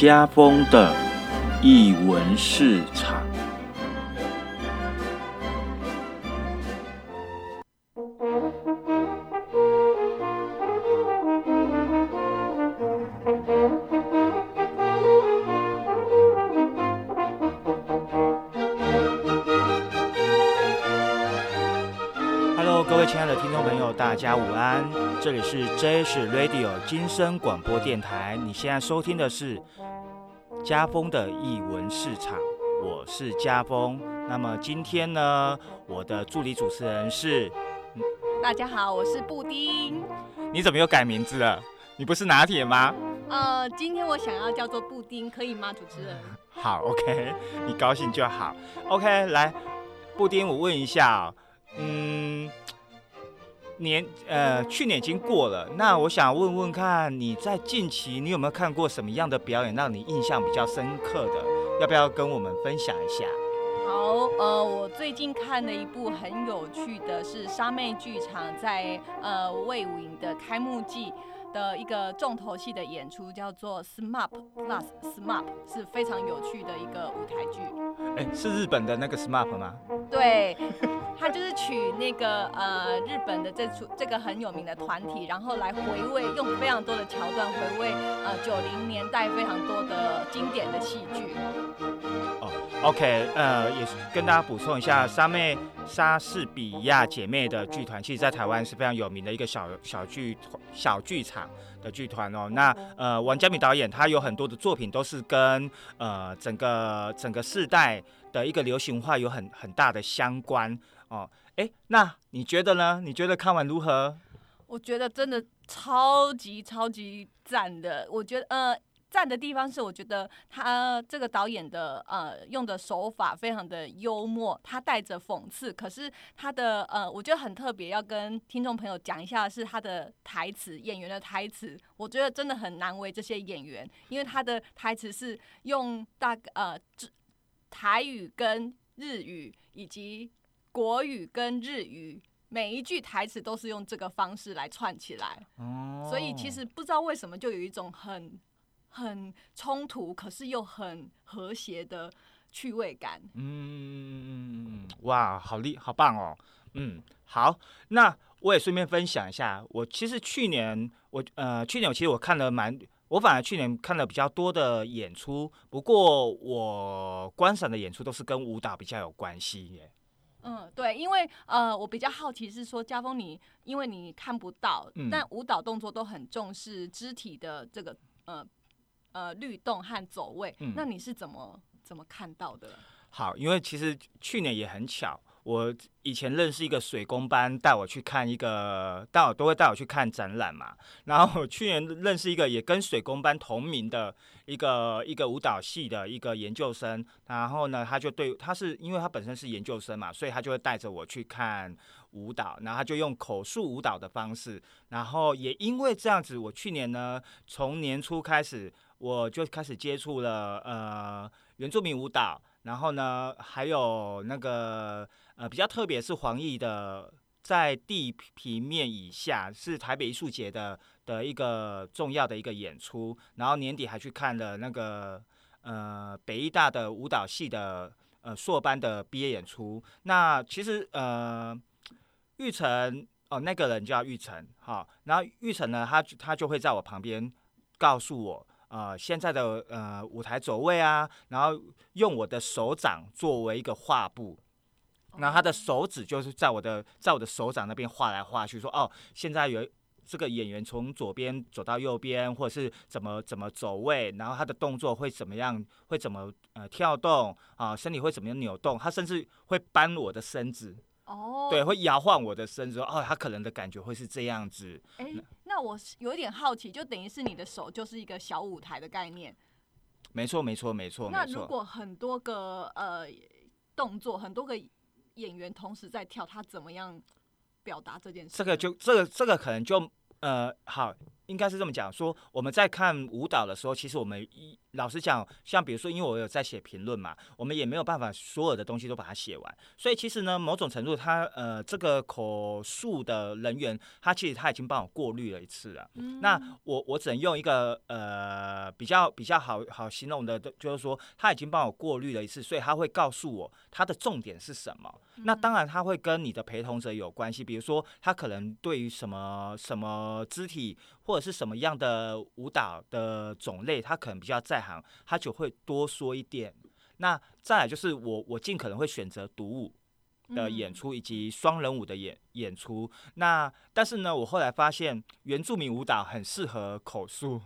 家风的译文市场。Hello，各位亲爱的听众朋友，大家午安！这里是 J 是 Radio 金声广播电台，你现在收听的是家风的译文市场，我是家风。那么今天呢，我的助理主持人是，大家好，我是布丁。你怎么又改名字了？你不是拿铁吗？呃，今天我想要叫做布丁，可以吗，主持人？好，OK，你高兴就好。OK，来，布丁，我问一下哦，嗯，年呃，去年已经过了，那我想问问看，你在近期你有没有看过什么样的表演让你印象比较深刻的？要不要跟我们分享一下？好，呃，我最近看了一部很有趣的是沙妹剧场在呃魏武营的开幕季的一个重头戏的演出，叫做 SMAP Plus SMAP，是非常有趣的一个舞台剧。哎、是日本的那个 SMAP 吗？对，他就是取那个呃日本的这出这个很有名的团体，然后来回味，用非常多的桥段回味呃九零年代非常多的经典的戏剧。OK，呃，也跟大家补充一下，莎妹莎士比亚姐妹的剧团，其实在台湾是非常有名的一个小小剧小剧场的剧团哦。那呃，王家敏导演他有很多的作品都是跟呃整个整个世代的一个流行化有很很大的相关哦。哎，那你觉得呢？你觉得看完如何？我觉得真的超级超级赞的。我觉得呃。赞的地方是，我觉得他这个导演的呃用的手法非常的幽默，他带着讽刺，可是他的呃我觉得很特别，要跟听众朋友讲一下是他的台词，演员的台词，我觉得真的很难为这些演员，因为他的台词是用大呃台语跟日语以及国语跟日语。每一句台词都是用这个方式来串起来，哦所以其实不知道为什么就有一种很很冲突，可是又很和谐的趣味感。嗯，哇，好厉，好棒哦。嗯，好，那我也顺便分享一下，我其实去年我呃去年我其实我看了蛮，我反而去年看了比较多的演出，不过我观赏的演出都是跟舞蹈比较有关系耶。嗯，对，因为呃，我比较好奇是说，家峰你因为你看不到，嗯但舞蹈动作都很重视肢体的这个呃呃律动和走位，嗯那你是怎么怎么看到的？好，因为其实去年也很巧，我以前认识一个水工班，带我去看一个，带我都会带我去看展览嘛。然后我去年认识一个也跟水工班同名的一个一个舞蹈系的一个研究生，然后呢，他就对他是因为他本身是研究生嘛，所以他就会带着我去看舞蹈，然后他就用口述舞蹈的方式，然后也因为这样子，我去年呢从年初开始我就开始接触了呃原住民舞蹈。然后呢，还有那个呃比较特别是黄奕的，在地平面以下是台北艺术节的的一个重要的一个演出，然后年底还去看了那个呃北艺大的舞蹈系的呃硕班的毕业演出。那其实呃玉成哦那个人叫玉成哈，然后玉成呢他他就会在我旁边告诉我。呃，现在的呃舞台走位啊，然后用我的手掌作为一个画布，然后他的手指就是在我的在我的手掌那边画来画去，说哦，现在有这个演员从左边走到右边，或者是怎么怎么走位，然后他的动作会怎么样，会怎么呃跳动啊，身体会怎么样扭动，他甚至会搬我的身子，哦，对，会摇晃我的身子，哦，他可能的感觉会是这样子，哎、那我有一点好奇，就等于是你的手就是一个小舞台的概念。没错，没错，没错，那。如果很多个呃动作，很多个演员同时在跳，他怎么样表达这件事？这个就这个这个可能就呃好，应该是这么讲，说我们在看舞蹈的时候，其实我们一老实讲，像比如说，因为我有在写评论嘛，我们也没有办法所有的东西都把它写完，所以其实呢，某种程度，他呃，这个口述的人员，他其实他已经帮我过滤了一次了。那我我只能用一个呃比较比较好好形容的，就是说他已经帮我过滤了一次，所以他会告诉我他的重点是什么。那当然他会跟你的陪同者有关系，比如说他可能对于什么什么肢体或者是什么样的舞蹈的种类，他可能比较在行，他就会多说一点。那再来就是我我尽可能会选择独舞的演出以及双人舞的演演出。那但是呢，我后来发现原住民舞蹈很适合口述。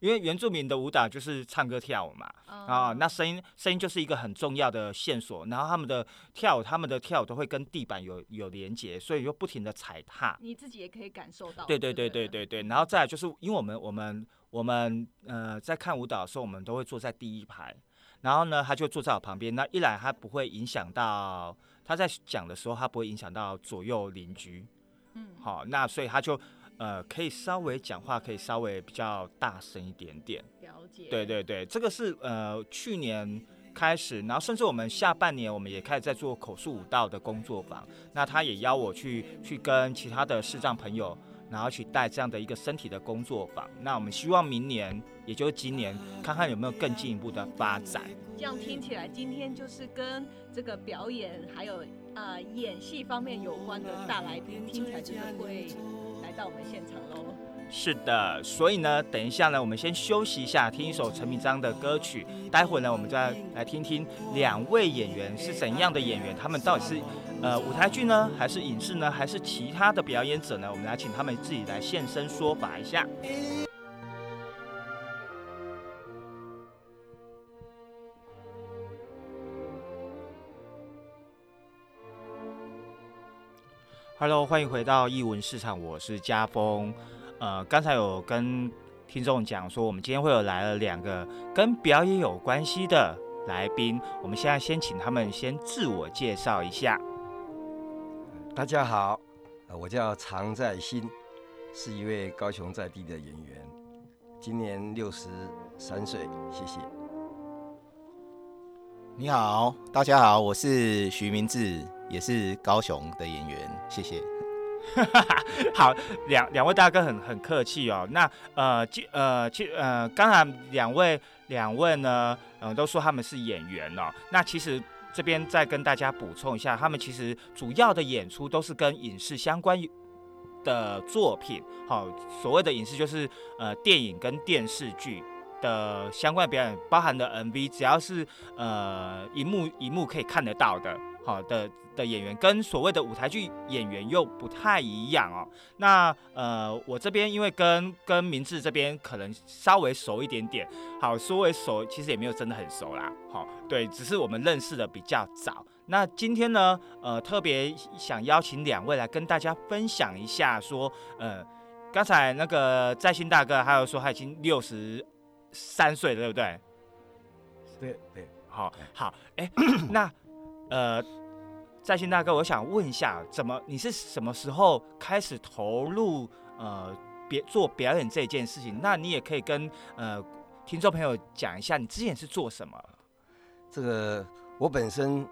因为原住民的舞蹈就是唱歌跳舞嘛，啊，那声音声音就是一个很重要的线索。然后他们的跳舞，他们的跳都会跟地板有有连接，所以就不停的踩踏。你自己也可以感受到。对对对对对对。然后再来就是，因为我们我们我们呃在看舞蹈的时候，我们都会坐在第一排。然后呢，他就坐在我旁边。那一来他不会影响到他在讲的时候，他不会影响到左右邻居。嗯。好，那所以他就。呃，可以稍微讲话，可以稍微比较大声一点点。了解。对对对，这个是呃去年开始，然后甚至我们下半年我们也开始在做口述舞蹈的工作坊。那他也邀我去去跟其他的视障朋友，然后去带这样的一个身体的工作坊。那我们希望明年，也就是今年，看看有没有更进一步的发展。这样听起来，今天就是跟这个表演还有呃演戏方面有关的大来宾，听起来真的会。到我们现场喽！是的，所以呢，等一下呢，我们先休息一下，听一首陈明章的歌曲。待会呢，我们再来听听两位演员是怎样的演员，他们到底是呃舞台剧呢，还是影视呢，还是其他的表演者呢？我们来请他们自己来现身说法一下。Hello，欢迎回到译文市场，我是家峰。呃，刚才有跟听众讲说，我们今天会有来了两个跟表演有关系的来宾，我们现在先请他们先自我介绍一下。大家好，我叫常在新，是一位高雄在地的演员，今年六十三岁，谢谢。你好，大家好，我是徐明志。也是高雄的演员，谢谢。好，两两位大哥很很客气哦。那呃，其呃其呃，刚才两位两位呢，嗯，都说他们是演员哦。那其实这边再跟大家补充一下，他们其实主要的演出都是跟影视相关的作品。好，所谓的影视就是呃电影跟电视剧的相关表演，包含的 MV，只要是呃一幕一幕可以看得到的。好的的演员跟所谓的舞台剧演员又不太一样哦。那呃，我这边因为跟跟明志这边可能稍微熟一点点，好，稍微熟，其实也没有真的很熟啦。好，对，只是我们认识的比较早。那今天呢，呃，特别想邀请两位来跟大家分享一下，说，呃，刚才那个在新大哥还有说他已经六十三岁了，对不对？对对，好好，哎，那。呃，在新大哥，我想问一下，怎么你是什么时候开始投入呃别做表演这件事情？那你也可以跟呃听众朋友讲一下，你之前是做什么？这个我本身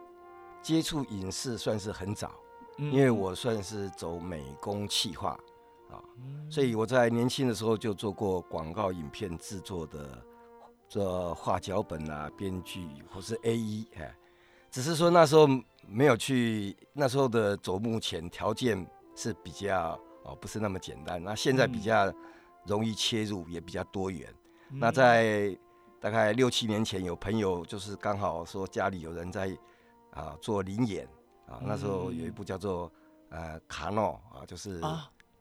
接触影视算是很早，因为我算是走美工企划啊，所以我在年轻的时候就做过广告影片制作的，做画脚本啊、编剧或是 A E 哎。只是说那时候没有去，那时候的走目前条件是比较哦，不是那么简单。那现在比较容易切入，也比较多元。那在大概六七年前，有朋友就是刚好说家里有人在啊做灵演啊，那时候有一部叫做呃卡诺啊，就是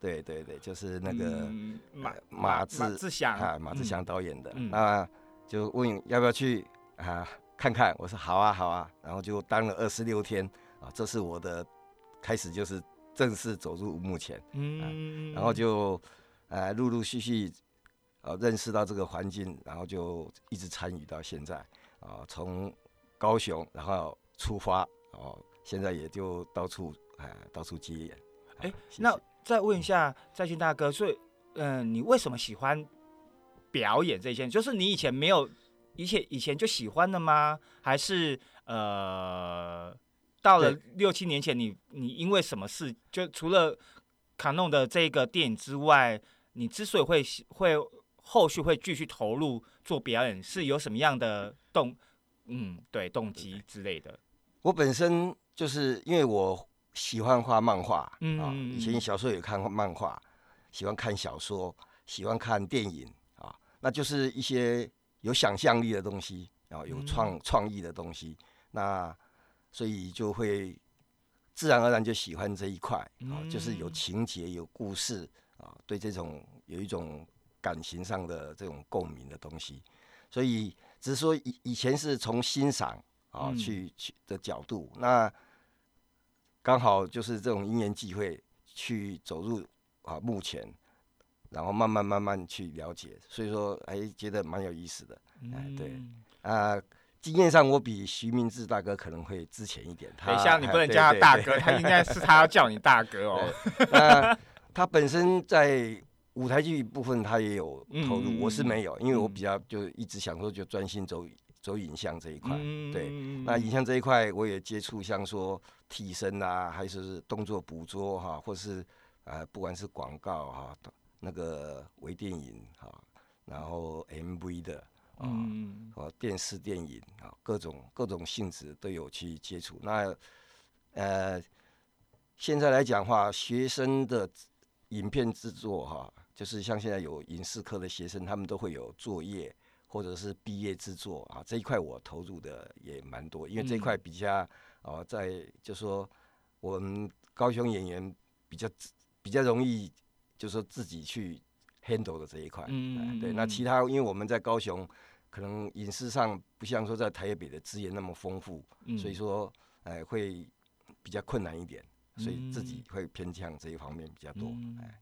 对对对，就是那个马马志志祥啊马志祥导演的，那就问要不要去啊。看看，我说好啊，好啊，然后就当了二十六天啊，这是我的开始，就是正式走入幕前，嗯，然后就呃陆陆续续呃认识到这个环境，然后就一直参与到现在啊，从高雄然后出发哦，现在也就到处哎到处接演，哎，那再问一下在线大哥，所以嗯，你为什么喜欢表演这些？就是你以前没有，以前以前就喜欢的吗？还是呃，到了六七年前，你你因为什么事？就除了卡弄的这个电影之外，你之所以会会后续会继续投入做表演，是有什么样的动嗯对动机之类的？我本身就是因为我喜欢画漫画，啊，以前小时候也看漫画。喜欢看小说，喜欢看电影啊，那就是一些有想象力的东西啊，有创创意的东西，那所以就会自然而然就喜欢这一块啊，就是有情节、有故事啊，对这种有一种感情上的这种共鸣的东西，所以只是说以以前是从欣赏啊去去的角度，那刚好就是这种因缘际会去走入。啊，目前，然后慢慢慢慢去了解，所以说哎，觉得蛮有意思的，哎，对，啊，经验上我比徐明志大哥可能会之前一点。等一下，你不能 叫他大哥，他应该是他要叫你大哥哦。那他本身在舞台剧部分他也有投入，我是没有，因为我比较就一直想说就专心走走影像这一块。对，那影像这一块我也接触，像说替身啊，还是动作捕捉哈，或是。呃，不管是广告哈，那个微电影哈，然后 MV 的啊，和电视电影啊，各种各种性质都有去接触。那呃，现在来讲话，学生的影片制作哈，就是像现在有影视科的学生，他们都会有作业或者是毕业制作啊，这一块我投入的也蛮多，因为这一块比较啊，在就说我们高雄演员比较。比较容易，就是说自己去 handle 的这一块，嗯，对。那其他，因为我们在高雄，可能影视上不像说在台北的资源那么丰富，所以说，哎，会比较困难一点，所以自己会偏向这一方面比较多。哎，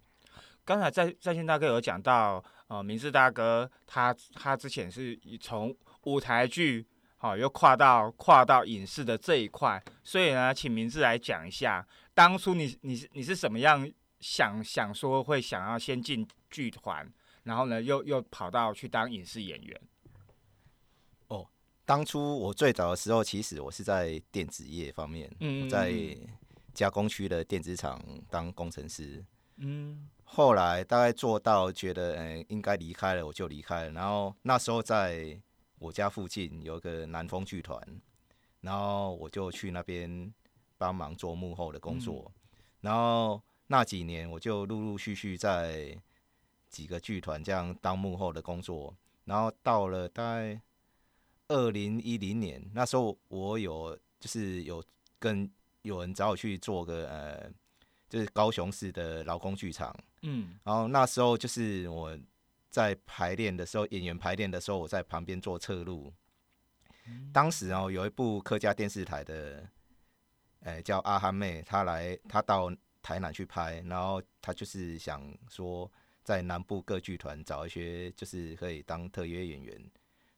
刚才在在线大哥有讲到，呃，明志大哥他他之前是从舞台剧，好，又跨到跨到影视的这一块，所以呢，请明志来讲一下，当初你你是你是什么样？想想说会想要先进剧团，然后呢又又跑到去当影视演员。哦，当初我最早的时候，其实我是在电子业方面，在加工区的电子厂当工程师。嗯，后来大概做到觉得，嗯，应该离开了，我就离开了。然后那时候在我家附近有个南风剧团，然后我就去那边帮忙做幕后的工作，然后。那几年，我就陆陆续续在几个剧团这样当幕后的工作，然后到了大概二零一零年，那时候我有就是有跟有人找我去做个呃，就是高雄市的劳工剧场，嗯，然后那时候就是我在排练的时候，演员排练的时候，我在旁边做侧录。当时哦，有一部客家电视台的，呃，叫阿哈妹，她来，她到。台南去拍，然后他就是想说，在南部各剧团找一些，就是可以当特约演员。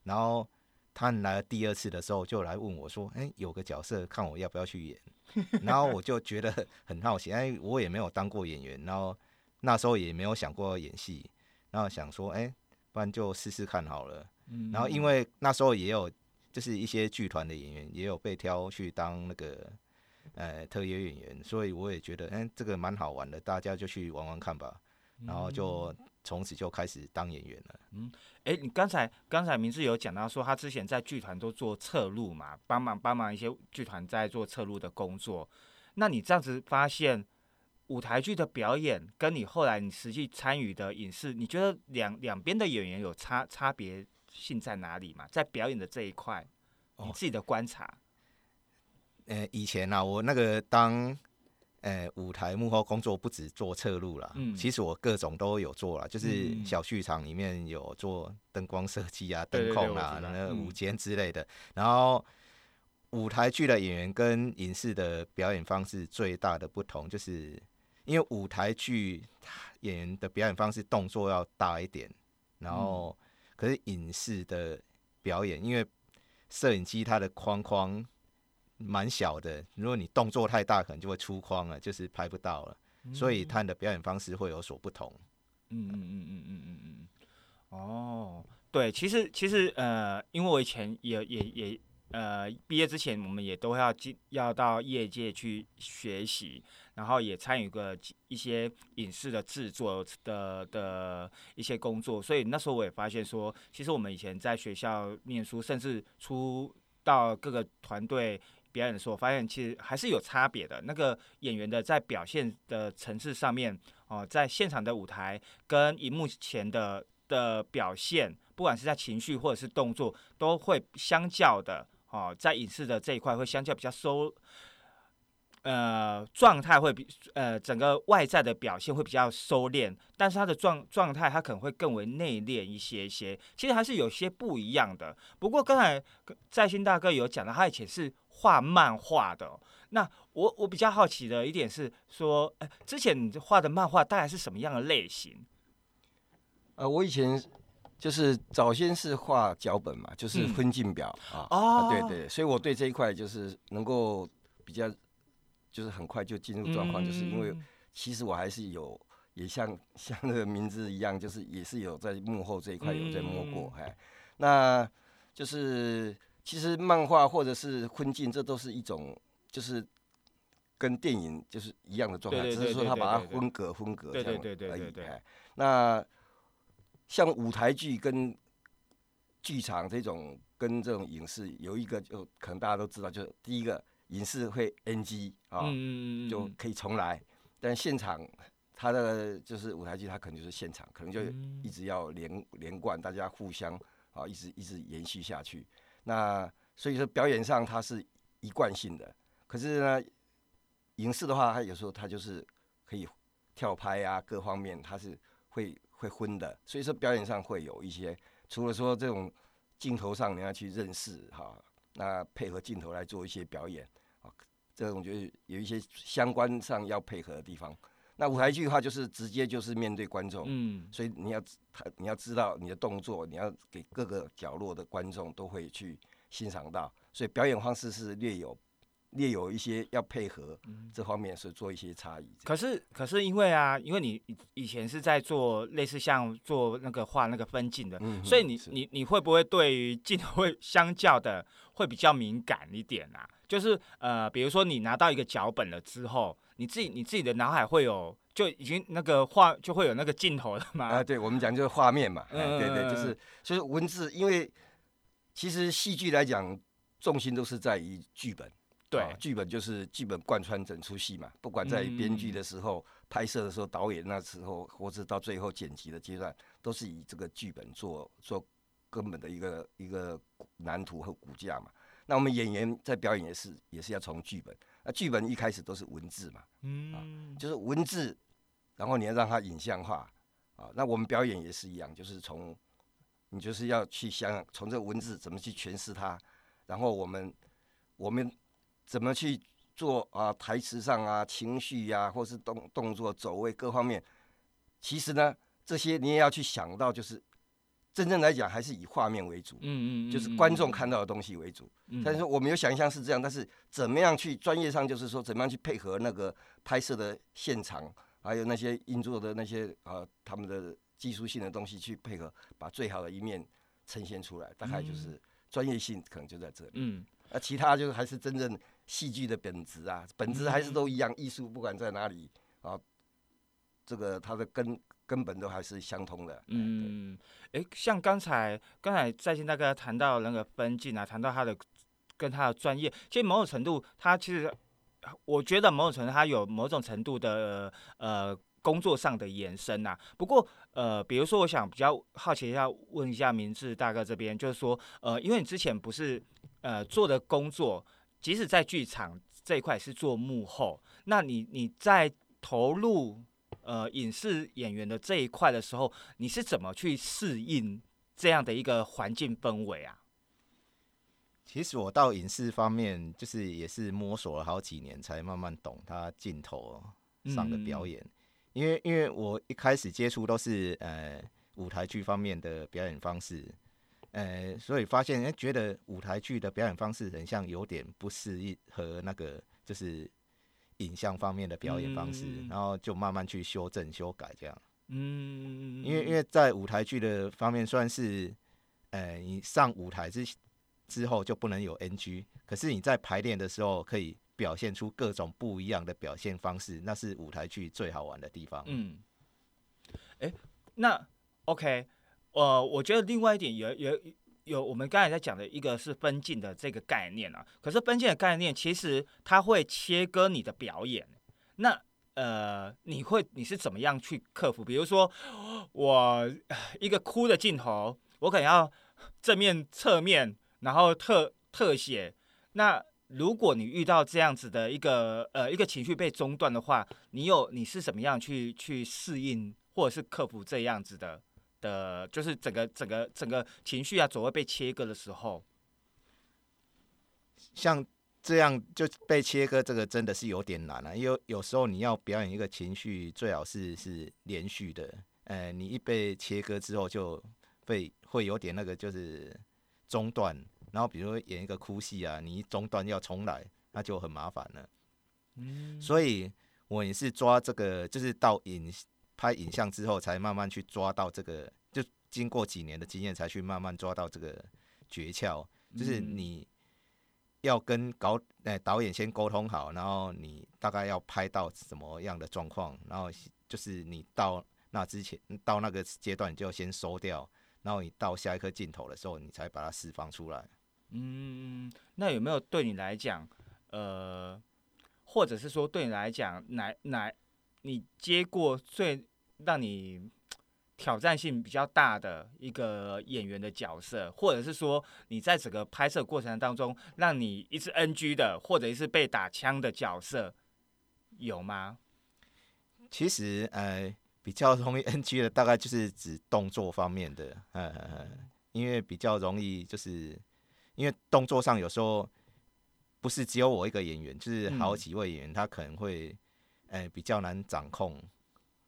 然后他来了第二次的时候，就来问我说：“哎，有个角色，看我要不要去演？” 然后我就觉得很好奇，哎，我也没有当过演员，然后那时候也没有想过演戏，然后想说：“哎，不然就试试看好了。”然后因为那时候也有，就是一些剧团的演员也有被挑去当那个。呃，特约演员，所以我也觉得，哎，这个蛮好玩的，大家就去玩玩看吧。然后就从此就开始当演员了。嗯，哎，你刚才刚才明志有讲到说，他之前在剧团都做侧录嘛，帮忙帮忙一些剧团在做侧录的工作。那你这样子发现舞台剧的表演，跟你后来你实际参与的影视，你觉得两两边的演员有差差别性在哪里嘛？在表演的这一块，你自己的观察。呃，以前呢，我那个当呃舞台幕后工作不止做侧录啦，嗯，其实我各种都有做啦，就是小剧场里面有做灯光设计啊、灯控啊、那个舞间之类的。然后舞台剧的演员跟影视的表演方式最大的不同，就是因为舞台剧演员的表演方式动作要大一点，然后可是影视的表演，因为摄影机它的框框。蛮小的，如果你动作太大，可能就会出框了，就是拍不到了。所以他的表演方式会有所不同。嗯嗯嗯嗯嗯嗯嗯。哦，对，其实其实呃，因为我以前也也也呃，毕业之前我们也都要进要到业界去学习，然后也参与过一些影视的制作的的一些工作，所以那时候我也发现说，其实我们以前在学校念书，甚至出到各个团队表演的时候，发现其实还是有差别的。那个演员的在表现的层次上面，哦，在现场的舞台跟荧幕前的。的表现，不管是在情绪或者是动作，都会相较的哦，在影视的这一块会相较比较收，呃，状态会比呃整个外在的表现会比较收敛，但是他的状状态他可能会更为内敛一些些，其实还是有些不一样的。不过刚才在新大哥有讲到，他以前是画漫画的，那我我比较好奇的一点是说，哎，之前你画的漫画大概是什么样的类型？呃，我以前就是早先是画脚本嘛，就是分镜表啊，啊，对对，所以我对这一块就是能够比较，就是很快就进入状况，就是因为其实我还是有，也像像那个名字一样，就是也是有在幕后这一块有在摸过，哎，那就是其实漫画或者是婚镜，这都是一种就是跟电影就是一样的状态，只是说他把它分隔分隔这样而已，哎，那。像舞台剧跟剧场这种，跟这种影视有一个，就可能大家都知道，就是第一个影视会 NG 啊，就可以重来。但现场他的就是舞台剧，它可能就是现场，可能就一直要连连贯，大家互相啊，一直一直延续下去。那所以说表演上它是一贯性的，可是呢，影视的话，它有时候它就是可以跳拍啊，各方面它是会。会昏的，所以说表演上会有一些，除了说这种镜头上你要去认识哈，那配合镜头来做一些表演啊，这种就是有一些相关上要配合的地方。那舞台剧的话，就是直接就是面对观众，嗯，所以你要他你要知道你的动作，你要给各个角落的观众都会去欣赏到，所以表演方式是略有。略有一些要配合这方面是做一些差异。可是，可是因为啊，因为你以前是在做类似像做那个画那个分镜的，所以你你你会不会对于镜头会相较的会比较敏感一点啊？就是呃，比如说你拿到一个脚本了之后，你自己你自己的脑海会有就已经那个画就会有那个镜头了嘛？啊，对，我们讲就是画面嘛，对对，就是所以文字，因为其实戏剧来讲重心都是在于剧本。对，剧本就是剧本贯穿整出戏嘛，不管在编剧的时候、拍摄的时候、导演那时候，或者到最后剪辑的阶段，都是以这个剧本做做根本的一个一个蓝图和骨架嘛。那我们演员在表演也是也是要从剧本，那剧本一开始都是文字嘛，嗯，就是文字，然后你要让它影像化啊。那我们表演也是一样，就是从你就是要去想从这个文字怎么去诠释它，然后我们我们。怎么去做啊？台词上啊，情绪呀，或是动动作走位各方面，其实呢，这些你也要去想到，就是真正来讲还是以画面为主，嗯嗯，就是观众看到的东西为主。但是我们有想象是这样，但是怎么样去专业上，就是说怎么样去配合那个拍摄的现场，还有那些运作的那些啊，他们的技术性的东西去配合，把最好的一面呈现出来。大概就是专业性可能就在这里。嗯，那其他就是还是真正。戏剧的本质啊，本质还是都一样。艺术不管在哪里啊，这个它的根根本都还是相通的。嗯，哎，像刚才刚才在线大哥谈到那个分镜啊，谈到他的跟他的专业，其实某种程度，他其实我觉得某种程度他有某种程度的呃工作上的延伸呐。不过呃，比如说我想比较好奇一下问一下明志大哥这边，就是说呃，因为你之前不是呃做的工作。即使在剧场这一块是做幕后，那你你在投入呃影视演员的这一块的时候，你是怎么去适应这样的一个环境氛围啊？其实我到影视方面，就是也是摸索了好几年，才慢慢懂他镜头上的表演。因为因为我一开始接触都是呃舞台剧方面的表演方式。呃，所以发现，哎，觉得舞台剧的表演方式很像有点不适应和那个就是影像方面的表演方式，然后就慢慢去修正、修改这样。嗯，因为因为在舞台剧的方面，算是，呃，你上舞台之之后就不能有 NG，可是你在排练的时候可以表现出各种不一样的表现方式，那是舞台剧最好玩的地方。嗯，哎，那 OK，呃，我觉得另外一点有有。有我们刚才在讲的一个是分镜的这个概念啊，可是分镜的概念其实它会切割你的表演。那呃，你会你是怎么样去克服？比如说我一个哭的镜头，我可能要正面、侧面，然后特特写。那如果你遇到这样子的一个呃一个情绪被中断的话，你有你是怎么样去去适应或者是克服这样子的？的，就是整个整个整个情绪啊，总会被切割的时候，像这样就被切割，这个真的是有点难了。因为有时候你要表演一个情绪，最好是是连续的。呃，你一被切割之后，就会会有点那个，就是中断。然后比如演一个哭戏啊，你一中断要重来，那就很麻烦了。嗯，所以我也是抓这个，就是到影。拍影像之后，才慢慢去抓到这个，就经过几年的经验，才去慢慢抓到这个诀窍。就是你要跟搞诶导演先沟通好，然后你大概要拍到什么样的状况，然后就是你到那之前，到那个阶段，你就先收掉，然后你到下一颗镜头的时候，你才把它释放出来。嗯，那有没有对你来讲，呃，或者是说对你来讲，哪哪你接过最？让你挑战性比较大的一个演员的角色，或者是说你在整个拍摄过程当中，让你一次 NG 的，或者是被打枪的角色，有吗？其实，呃，比较容易 NG 的，大概就是指动作方面的，呃，因为比较容易，就是因为动作上有时候不是只有我一个演员，就是好几位演员，他可能会，呃，比较难掌控。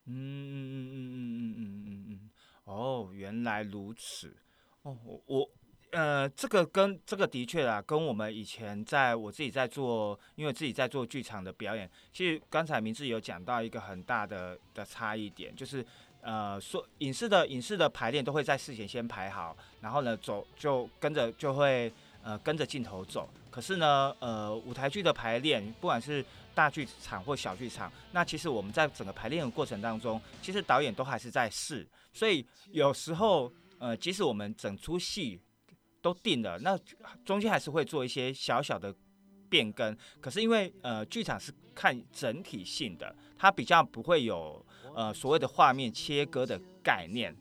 嗯嗯嗯嗯嗯嗯嗯嗯哦，原来如此。哦，我我呃，这个跟这个的确啊，跟我们以前在我自己在做，因为自己在做剧场的表演，其实刚才明志有讲到一个很大的的差异点，就是呃，说影视的影视的排练都会在事前先排好，然后呢走就跟着就会呃跟着镜头走，可是呢呃舞台剧的排练，不管是大剧场或小剧场，那其实我们在整个排练的过程当中，其实导演都还是在试，所以有时候，呃，即使我们整出戏都定了，那中间还是会做一些小小的变更。可是因为呃，剧场是看整体性的，它比较不会有呃所谓的画面切割的概念。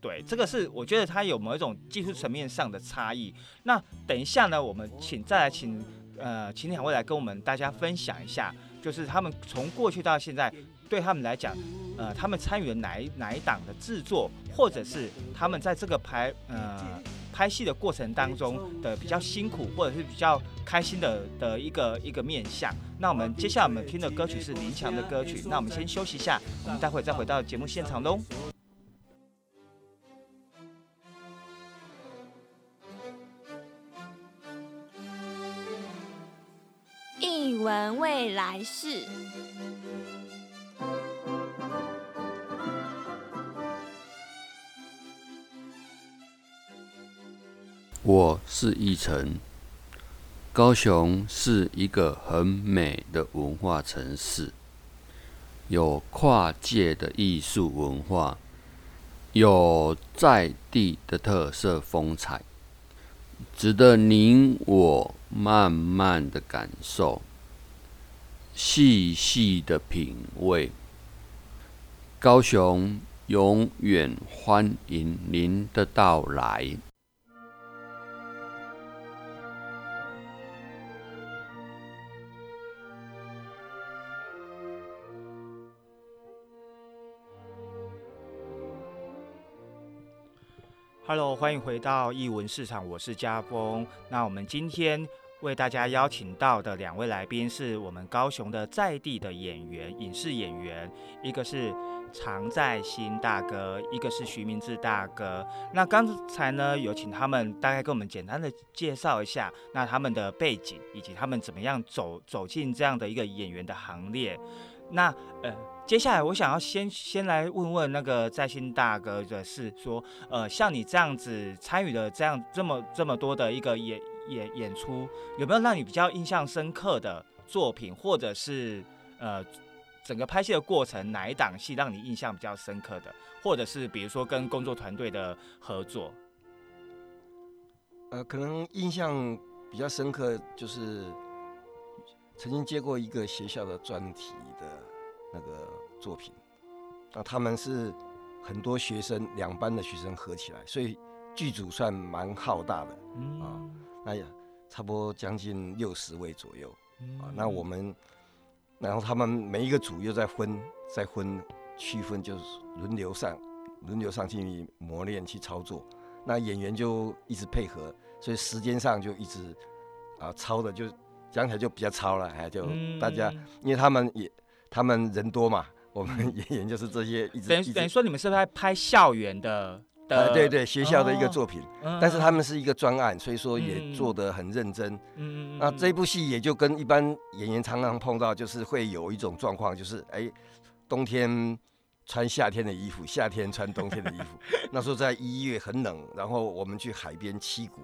对，这个是我觉得它有某一种技术层面上的差异。那等一下呢，我们请再来请。呃，请两位来跟我们大家分享一下，就是他们从过去到现在，对他们来讲，呃，他们参与了哪一哪一档的制作，或者是他们在这个拍呃拍戏的过程当中的比较辛苦，或者是比较开心的的一个一个面相。那我们接下来我们听的歌曲是林强的歌曲，那我们先休息一下，我们待会再回到节目现场喽。闻未来事，我是奕晨。高雄是一个很美的文化城市，有跨界的艺术文化，有在地的特色风采，值得您我慢慢的感受。细细的品味，高雄永远欢迎您的到来。Hello，欢迎回到艺文市场，我是家峰。那我们今天。为大家邀请到的两位来宾是我们高雄的在地的演员、影视演员，一个是常在新大哥，一个是徐明志大哥。那刚才呢，有请他们大概跟我们简单的介绍一下，那他们的背景以及他们怎么样走走进这样的一个演员的行列。那呃，接下来我想要先先来问问那个在新大哥的是说，呃，像你这样子参与的这样这么这么多的一个演演演出，有没有让你比较印象深刻的作品，或者是呃整个拍戏的过程哪一档戏让你印象比较深刻的，或者是比如说跟工作团队的合作？呃，可能印象比较深刻就是曾经接过一个学校的专题的那个作品，那他们是很多学生，两班的学生合起来，所以剧组算蛮浩大的啊，那也差不多将近六十位左右啊。那我们，然后他们每一个组又在分，在分区分，就是轮流上，轮流上去磨练去操作。那演员就一直配合，所以时间上就一直啊超的就讲起来就比较超了，哎，就大家因为他们也他们人多嘛，我们演员就是这些一直等于等于说你们是在拍校园的的对对学校的一个作品，但是他们是一个专案，所以说也做得很认真。嗯嗯那这部戏也就跟一般演员常常碰到，就是会有一种状况，就是哎冬天。穿夏天的衣服，夏天穿冬天的衣服。那时候在一月很冷，然后我们去海边七谷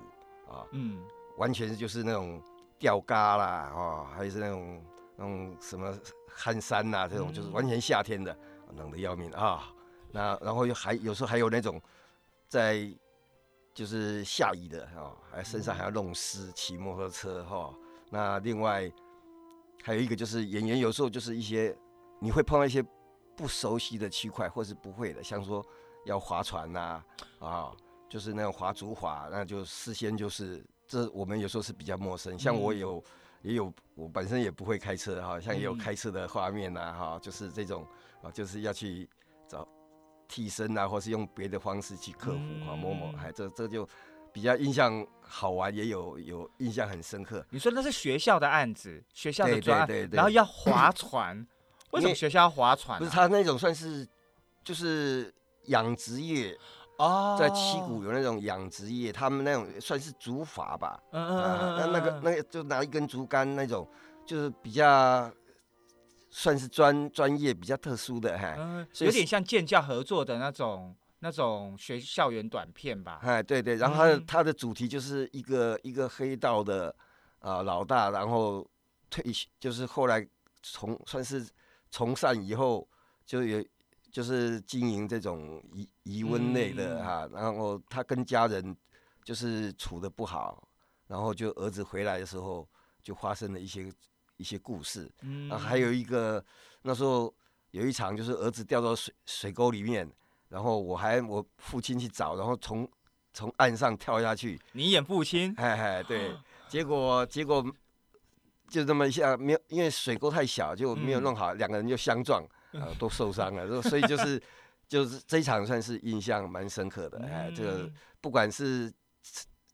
啊，嗯，完全就是那种吊嘎啦，哦，还是那种那种什么汗衫呐，这种就是完全夏天的，冷的要命啊。那然后又还有时候还有那种在就是下雨的哈，还身上还要弄湿，骑摩托车哈。那另外还有一个就是演员有时候就是一些你会碰到一些。不熟悉的区块或是不会的，像说要划船呐，啊，就是那种划竹筏，那就事先就是这我们有时候是比较陌生。像我有也有我本身也不会开车哈，像也有开车的画面呐，哈，就是这种啊，就是要去找替身啊，或是用别的方式去克服啊，某某，哎，这这就比较印象好玩，也有有印象很深刻。你说那是学校的案子，学校的专案，然后要划船。为什么学校要划船？不是他那种算是，就是养殖业哦，在七股有那种养殖业，他们那种算是竹筏吧。嗯嗯嗯那那个那个就拿一根竹竿那种，就是比较算是专专业比较特殊的哈，有点像建教合作的那种那种学校园短片吧。哎，对对，然后它的它的主题就是一个一个黑道的啊老大，然后退就是后来从算是。从善以后，就有就是经营这种疑疑温类的哈，然后他跟家人就是处的不好，然后就儿子回来的时候就发生了一些一些故事，嗯，还有一个那时候有一场就是儿子掉到水水沟里面，然后我还我父亲去找，然后从从岸上跳下去，你演父亲，哎哎对，结果结果。就这么一下，没有，因为水沟太小，就没有弄好，两个人就相撞，呃，都受伤了。所以就是，就是这一场算是印象蛮深刻的。哎，这个不管是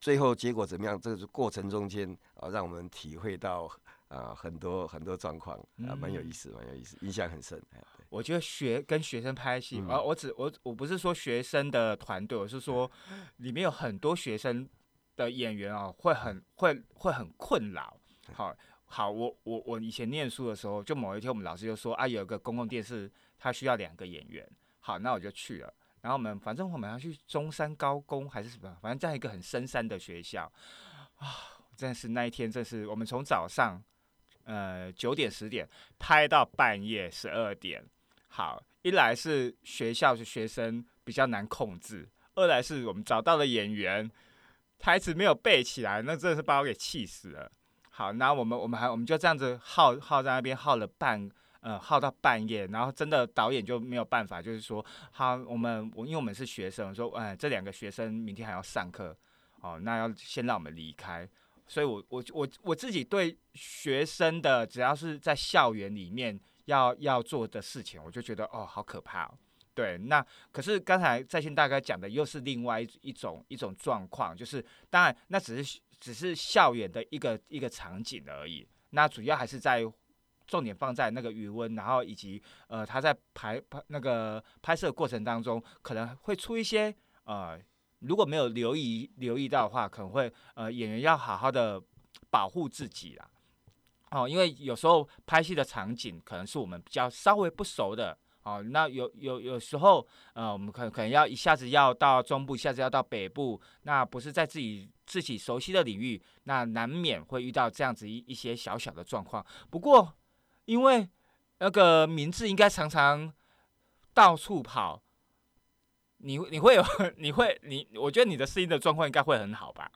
最后结果怎么样，这个过程中间啊，让我们体会到啊很多很多状况啊，蛮有意思，蛮有意思，印象很深。我觉得学跟学生拍戏，啊，我只我我不是说学生的团队，我是说里面有很多学生的演员啊，会很会会很困扰。好。好，我我我以前念书的时候，就某一天我们老师就说啊，有一个公共电视，他需要两个演员。好，那我就去了。然后我们反正我们要去中山高工还是什么，反正在一个很深山的学校啊，真的是那一天，真是我们从早上呃九点十点拍到半夜十二点。好，一来是学校是学生比较难控制，二来是我们找到了演员，台词没有背起来，那真的是把我给气死了。好，那我们我们还我们就这样子耗耗在那边耗了半呃耗到半夜，然后真的导演就没有办法，就是说好我们我因为我们是学生，说哎这两个学生明天还要上课，哦那要先让我们离开，所以我我我我自己对学生的只要是在校园里面要要做的事情，我就觉得哦好可怕哦。对，那可是刚才在线大概讲的又是另外一一种一种状况，就是当然那只是。只是校园的一个一个场景而已，那主要还是在重点放在那个余温，然后以及呃他在拍拍那个拍摄过程当中可能会出一些呃如果没有留意留意到的话，可能会呃演员要好好的保护自己啦。哦，因为有时候拍戏的场景可能是我们比较稍微不熟的哦，那有有有时候呃，我们可可能要一下子要到中部，一下子要到北部，那不是在自己自己熟悉的领域，那难免会遇到这样子一一些小小的状况。不过因为那个名字应该常常到处跑，你你会有 你会你，我觉得你的适应的状况应该会很好吧？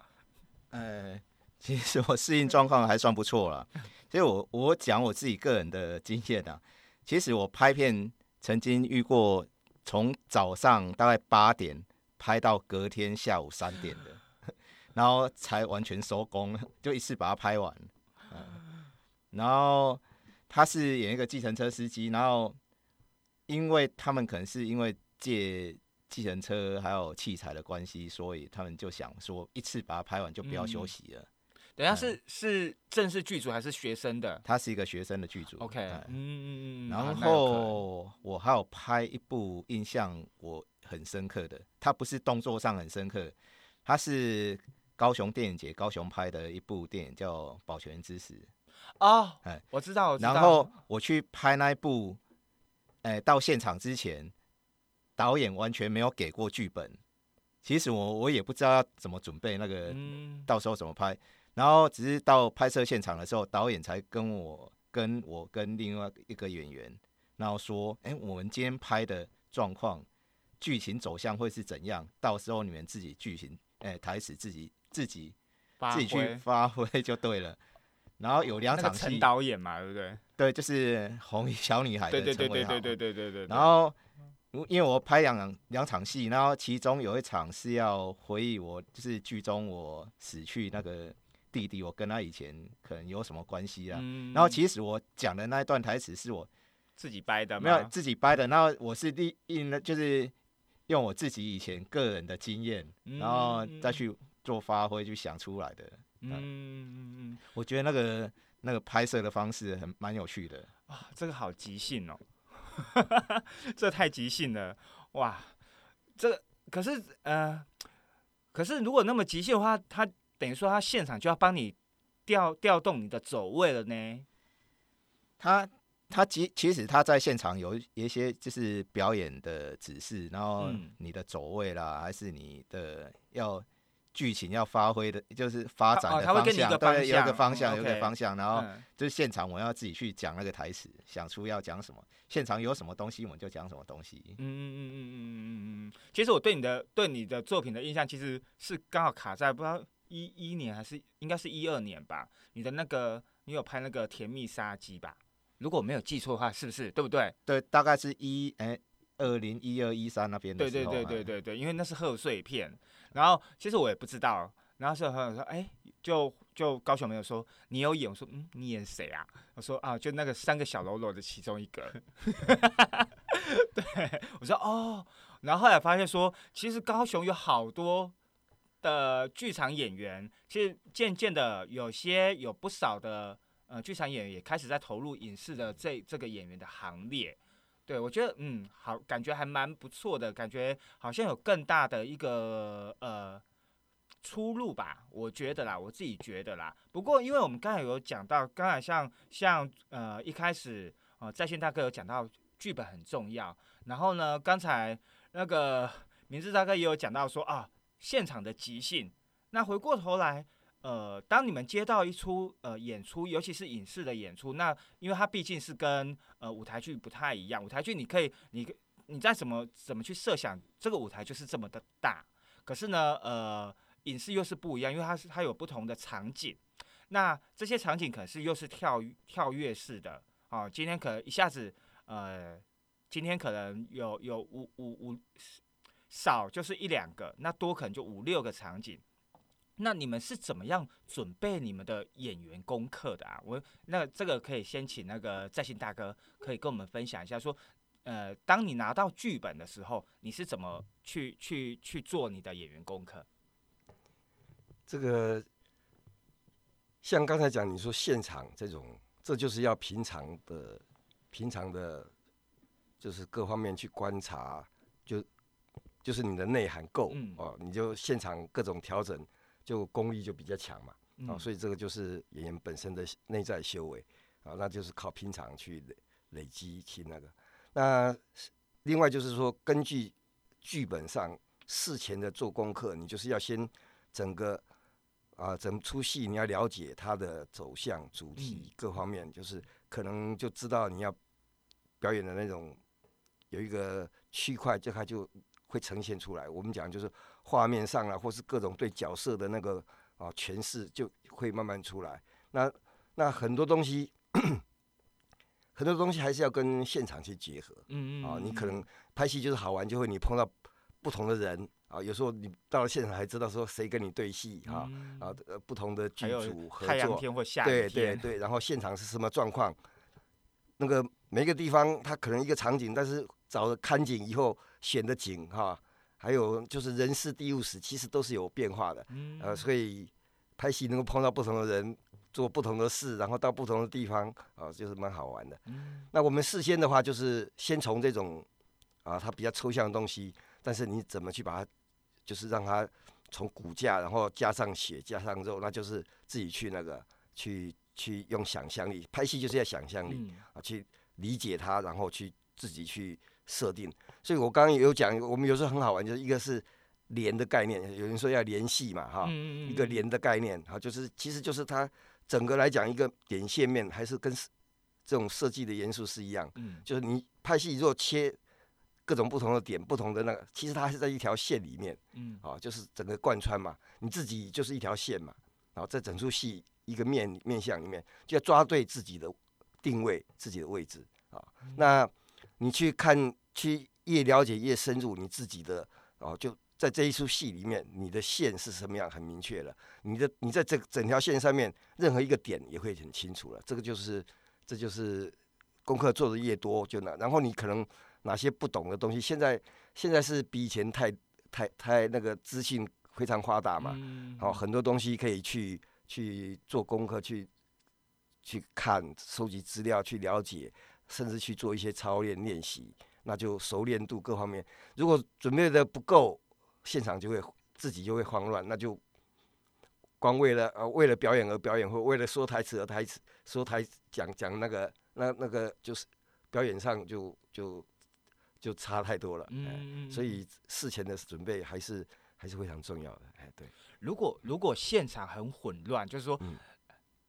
呃，其实我适应状况还算不错了。其实我我讲我自己个人的经验啊，其实我拍片曾经遇过从早上大概八点拍到隔天下午三点的，然后才完全收工，就一次把它拍完。嗯，然后。他是演一个计程车司机，然后因为他们可能是因为借计程车还有器材的关系，所以他们就想说一次把它拍完就不要休息了。等下是是正式剧组还是学生的？他是一个学生的剧组。OK，嗯嗯嗯。然后我还有拍一部印象我很深刻的，它不是动作上很深刻，它是高雄电影节高雄拍的一部电影叫《保全之死》。哦，哎，我知道，我知道。然后我去拍那一部，哎，到现场之前，导演完全没有给过剧本。其实我我也不知道要怎么准备那个，到时候怎么拍。然后只是到拍摄现场的时候，导演才跟我、跟我、跟另外一个演员，然后说：“哎，我们今天拍的状况，剧情走向会是怎样？到时候你们自己剧情，哎，台词自己自己自己去发挥就对了。”然后有两场戏，导演嘛，对不对？对，就是红衣小女孩的陈伟豪。对对对对对对对对。然后，因为我拍两两场戏，然后其中有一场是要回忆我，就是剧中我死去那个弟弟，我跟他以前可能有什么关系啊？然后其实我讲的那一段台词是我自己掰的，没有自己掰的。然后我是利用了，就是用我自己以前个人的经验，然后再去做发挥，去想出来的。嗯嗯嗯，我觉得那个那个拍摄的方式很蛮有趣的啊，这个好即兴哦，这太即兴了哇！这可是呃，可是如果那么即兴的话，他等于说他现场就要帮你调调动你的走位了呢。他他其其实他在现场有一些就是表演的指示，然后你的走位啦，还是你的要。剧情要发挥的，就是发展的方向，对，有一个方向，有一个方向，然后就是现场我要自己去讲那个台词，想出要讲什么，现场有什么东西，我们就讲什么东西。嗯嗯嗯嗯嗯嗯嗯其实我对你的对你的作品的印象，其实是刚好卡在不知道一一年还是应该是一二年吧。你的那个，你有拍那个《甜蜜杀机》吧？如果我没有记错的话，是不是？对不对？对，大概是一哎二零一二一三那边的时候。对对对对对对，因为那是贺岁片。然后其实我也不知道，然后是朋友说，哎，就就高雄没有说你有演，我说嗯，你演谁啊？我说啊，就那个三个小喽啰的其中一个。对，我说哦，然后后来发现说，其实高雄有好多的剧场演员，其实渐渐的有些有不少的呃剧场演员也开始在投入影视的这这个演员的行列。对，我觉得嗯，好，感觉还蛮不错的，感觉好像有更大的一个呃出路吧，我觉得啦，我自己觉得啦。不过，因为我们刚才有讲到，刚才像像呃一开始呃在线大哥有讲到剧本很重要，然后呢，刚才那个 明志大哥也有讲到说啊，现场的即兴，那回过头来。呃，当你们接到一出呃演出，尤其是影视的演出，那因为它毕竟是跟呃舞台剧不太一样。舞台剧你可以，你你在怎么怎么去设想这个舞台就是这么的大，可是呢，呃，影视又是不一样，因为它是它有不同的场景，那这些场景可是又是跳跳跃式的哦。今天可一下子呃，今天可能有有五五五少就是一两个，那多可能就五六个场景。那你们是怎么样准备你们的演员功课的啊？我那这个可以先请那个在线大哥可以跟我们分享一下，说，呃，当你拿到剧本的时候，你是怎么去去去做你的演员功课？这个像刚才讲，你说现场这种，这就是要平常的、平常的，就是各方面去观察，就就是你的内涵够哦，你就现场各种调整。就功力就比较强嘛，啊，所以这个就是演员本身的内在修为啊，那就是靠平常去累累积去那个。那另外就是说，根据剧本上事前的做功课，你就是要先整个啊整出戏你要了解它的走向、主题各方面，就是可能就知道你要表演的那种有一个区块，就它就会呈现出来。我们讲就是画面上啊，或是各种对角色的那个啊诠释，就会慢慢出来。那那很多东西。很多东西还是要跟现场去结合，嗯嗯，啊，你可能拍戏就是好玩，就会你碰到不同的人啊，有时候你到了现场还知道说谁跟你对戏哈，啊，呃，不同的剧组合作，太阳天或下雨天，对对对，然后现场是什么状况？那个每个地方它可能一个场景，但是找了看景以后选的景哈，还有就是人事地物史，其实都是有变化的，呃，所以拍戏能够碰到不同的人。做不同的事，然后到不同的地方，啊，就是蛮好玩的。那我们事先的话，就是先从这种啊，它比较抽象的东西，但是你怎么去把它，就是让它从骨架，然后加上血，加上肉，那就是自己去那个去去用想象力拍戏，就是要想象力啊，去理解它，然后去自己去设定。所以我刚刚有讲，我们有时候很好玩，就是一个是连的概念，有人说要联系嘛，哈，一个连的概念，哈，就是其实就是它。整个来讲，一个点线面还是跟这种设计的元素是一样，嗯，就是你拍戏如果切各种不同的点，不同的那个，其实它是在一条线里面，嗯，啊，就是整个贯穿嘛，你自己就是一条线嘛，然后在整出戏一个面面相里面，就要抓对自己的定位、自己的位置啊。那你去看，去越了解越深入你自己的，哦，就。在这一出戏里面，你的线是什么样很明确了。你的你在这整条线上面，任何一个点也会很清楚了。这个就是，这就是功课做的越多，就那。然后你可能哪些不懂的东西，现在现在是比以前太太太那个资讯非常发达嘛，好很多东西可以去去做功课，去去看收集资料，去了解，甚至去做一些操练练习，那就熟练度各方面，如果准备的不够。现场就会自己就会慌乱，那就光为了呃为了表演而表演，或为了说台词而台词说台讲讲那个那那个就是表演上就就就差太多了。嗯所以事前的准备还是还是非常重要的。哎，对。如果如果现场很混乱，就是说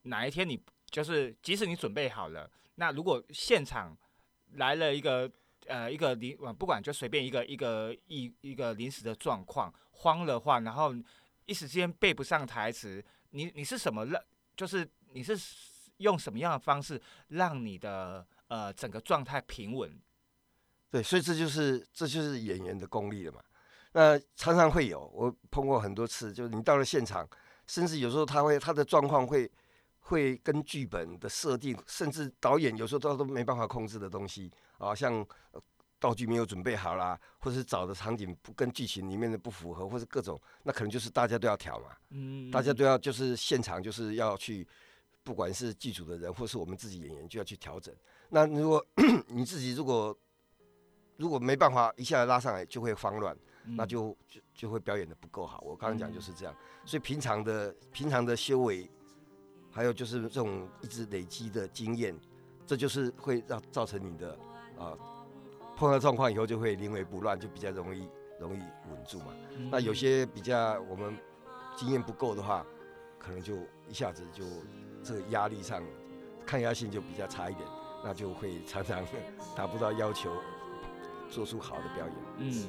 哪一天你就是即使你准备好了，那如果现场来了一个。呃，一个临不管就随便一个一个一一个临时的状况，慌的话，然后一时间背不上台词，你你是什么让？就是你是用什么样的方式让你的呃整个状态平稳？对，所以这就是这就是演员的功力了嘛。那常常会有我碰过很多次，就是你到了现场，甚至有时候他会他的状况会会跟剧本的设定，甚至导演有时候都都没办法控制的东西。啊，像道具没有准备好啦，或者是找的场景不跟剧情里面的不符合，或者各种，那可能就是大家都要调嘛。嗯，大家都要就是现场就是要去，不管是剧组的人或是我们自己演员就要去调整。那如果 你自己如果如果没办法一下子拉上来，就会慌乱，那就就就会表演的不够好。我刚刚讲就是这样，所以平常的平常的修为，还有就是这种一直累积的经验，这就是会让造成你的。啊，碰到状况以后就会临危不乱，就比较容易容易稳住嘛。那有些比较我们经验不够的话，可能就一下子就这个压力上抗压性就比较差一点，那就会常常 达不到要求，做出好的表演。嗯，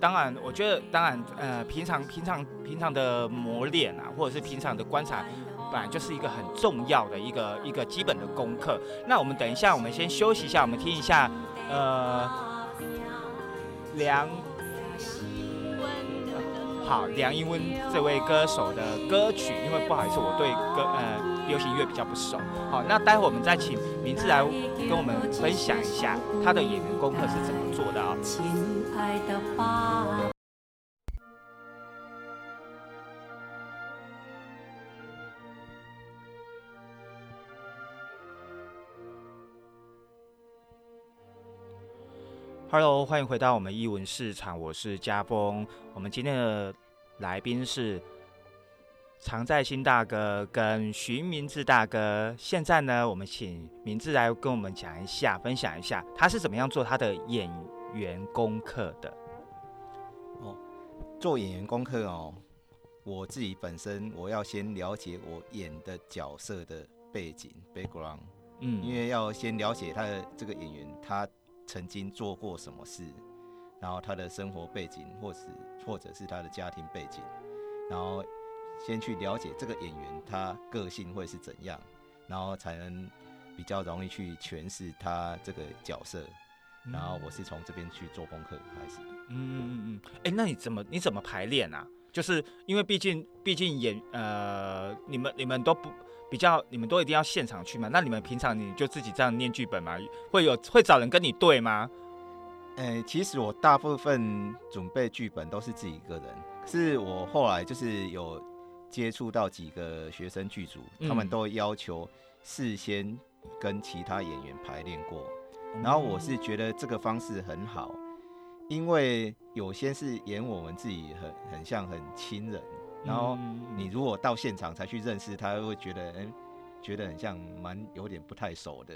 当然，我觉得当然，呃，平常平常平常的磨练啊，或者是平常的观察。本来就是一个很重要的一个一个基本的功课。那我们等一下，我们先休息一下，我们听一下，呃，梁，好，梁英温这位歌手的歌曲。因为不好意思，我对歌呃流行音乐比较不熟。好，那待会我们再请明志来跟我们分享一下他的演员功课是怎么做的啊。亲爱的爸 Hello，欢迎回到我们译文市场，我是家峰。我们今天的来宾是常在新大哥跟徐明志大哥。现在呢，我们请明志来跟我们讲一下，分享一下他是怎么样做他的演员功课的。哦，做演员功课哦，我自己本身我要先了解我演的角色的背景 background，嗯，因为要先了解他的这个演员他曾经做过什么事。然后他的生活背景，或是或者是他的家庭背景，然后先去了解这个演员他个性会是怎样，然后才能比较容易去诠释他这个角色。然后我是从这边去做功课开始。嗯嗯嗯嗯。哎，那你怎么你怎么排练啊？就是因为毕竟毕竟演呃，你们你们都不比较，你们都一定要现场去嘛？那你们平常你就自己这样念剧本嘛？会有会找人跟你对吗？诶，其实我大部分准备剧本都是自己一个人，是我后来就是有接触到几个学生剧组，他们都要求事先跟其他演员排练过，然后我是觉得这个方式很好，因为有些是演我们自己很很像很亲人，然后你如果到现场才去认识他，会觉得嗯，觉得很像蛮有点不太熟的。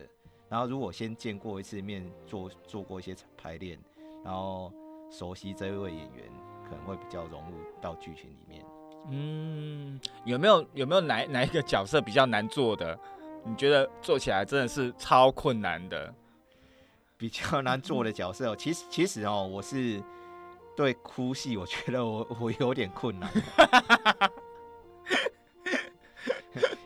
然后，如果先见过一次面，做做过一些排练，然后熟悉这一位演员，可能会比较融入到剧情里面。嗯，有没有有没有哪哪一个角色比较难做的？你觉得做起来真的是超困难的？比较难做的角色，其实其实哦，我是对哭戏，我觉得我我有点困难，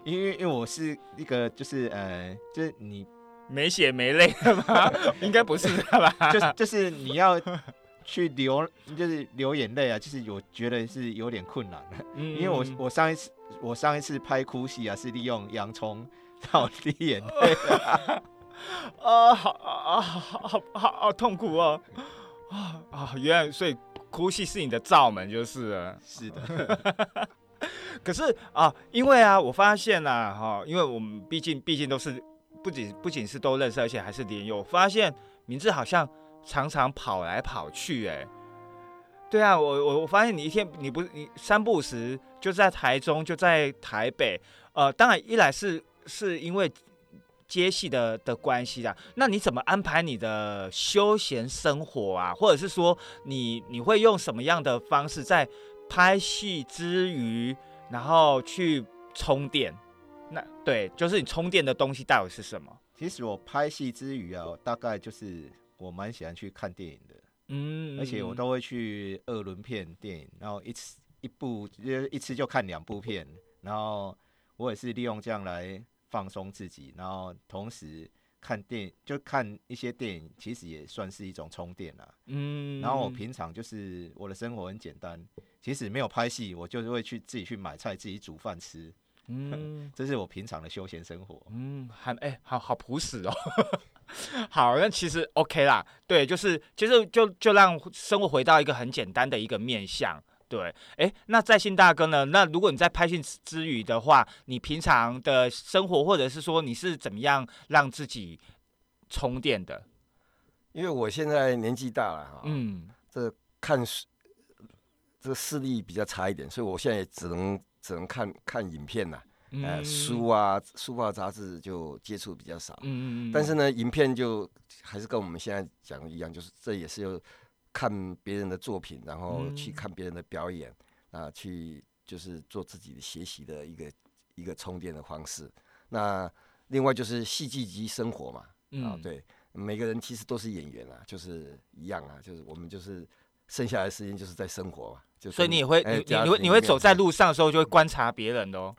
因为因为我是一个就是呃，就是你。没血没泪的吗？应该不是吧？就是就是你要去流，就是流眼泪啊！就是我觉得是有点困难的，因为我我上一次我上一次拍哭戏啊，是利用洋葱让我滴眼泪，啊，好啊，好好好好痛苦哦，啊啊！原来所以哭戏是你的罩门就是了，是的。可是啊，因为啊，我发现啊，哈，因为我们毕竟毕竟都是。不仅不仅是都认识，而且还是连友。发现名字好像常常跑来跑去，哎，对啊，我我我发现你一天你不你三不五时就在台中，就在台北，呃，当然一来是是因为接戏的的关系啦。那你怎么安排你的休闲生活啊？或者是说你你会用什么样的方式在拍戏之余，然后去充电？那对，就是你充电的东西到底是什么？其实我拍戏之余啊，大概就是我蛮喜欢去看电影的，嗯，而且我都会去二轮片电影，然后一次一部一次就看两部片，然后我也是利用这样来放松自己，然后同时看电影就看一些电影，其实也算是一种充电啦，嗯，然后我平常就是我的生活很简单，其实没有拍戏，我就是会去自己去买菜，自己煮饭吃。嗯，这是我平常的休闲生活。嗯，还哎，好好朴实哦。好，那其实 OK 啦。对，就是其实就就让生活回到一个很简单的一个面相。对，哎，那在信大哥呢？那如果你在拍戏之余的话，你平常的生活或者是说你是怎么样让自己充电的？因为我现在年纪大了哈，嗯，这看这个视力比较差一点，所以我现在也只能。只能看看影片呐，呃，书啊，书报杂志就接触比较少。嗯嗯但是呢，影片就还是跟我们现在讲的一样，就是这也是有看别人的作品，然后去看别人的表演啊，去就是做自己的学习的一个一个充电的方式。那另外就是戏剧及生活嘛，啊，对，每个人其实都是演员啊，就是一样啊，就是我们就是剩下来的时间就是在生活嘛。所以你也会，你你会你会走在路上的时候就会观察别人哦。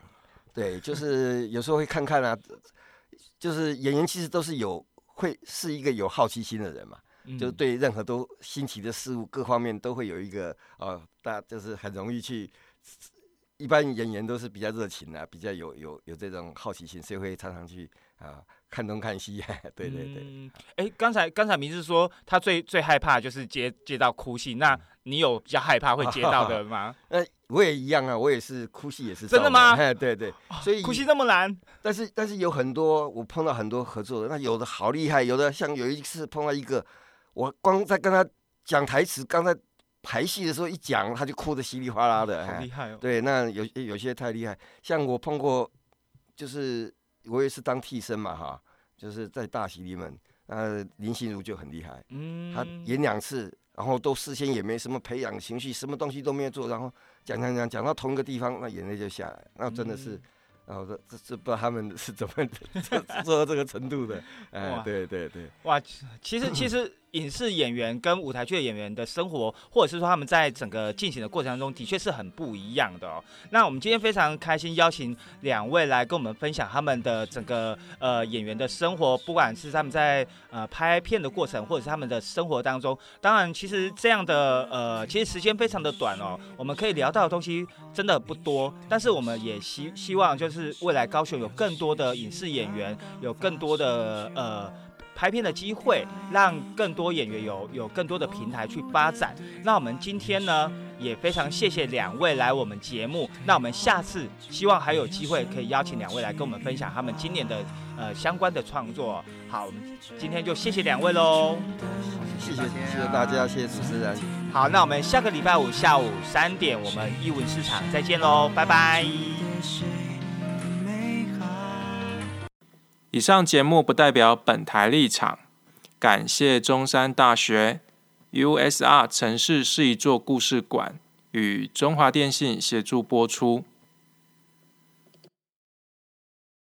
对，就是有时候会看看啊，就是演员其实都是有会是一个有好奇心的人嘛，就是对任何都新奇的事物各方面都会有一个呃，大就是很容易去。一般演员都是比较热情啊，比较有有有这种好奇心，所以会常常去啊看东看西。对对对。哎，刚才刚才明志说他最最害怕就是接接到哭戏，那你有比较害怕会接到的 吗？呃，我也一样啊，我也是哭戏也是。真的吗？哎，对对。所以哭戏那么难？但是但是有很多我碰到很多合作的，那有的好厉害，有的像有一次碰到一个，我光在跟他讲台词，刚才排戏的时候一讲，他就哭得稀里哗啦的，好厉害哦。对，那有有些太厉害，像我碰过，就是我也是当替身嘛，哈，就是在大戏里面，那林心如就很厉害，嗯，他演两次，然后都事先也没什么培养情绪，什么东西都没有做，然后讲讲讲讲到同一个地方，那眼泪就下来，那真的是。然后这这这不知道他们是怎么 做到这个程度的，哎，对对对，哇，其实其实。影视演员跟舞台剧演员的生活，或者是说他们在整个进行的过程当中，的确是很不一样的哦。那我们今天非常开心邀请两位来跟我们分享他们的整个呃演员的生活，不管是他们在呃拍片的过程，或者是他们的生活当中。当然，其实这样的呃，其实时间非常的短哦，我们可以聊到的东西真的不多。但是我们也希希望就是未来高雄有更多的影视演员，有更多的呃。拍片的机会，让更多演员有有更多的平台去发展。那我们今天呢，也非常谢谢两位来我们节目。那我们下次希望还有机会可以邀请两位来跟我们分享他们今年的呃相关的创作。好，我们今天就谢谢两位喽。谢谢谢谢大家，谢谢主持人。好，那我们下个礼拜五下午三点，我们艺文市场再见喽，拜拜。以上节目不代表本台立场，感谢中山大学 USR 城市是一座故事馆与中华电信协助播出。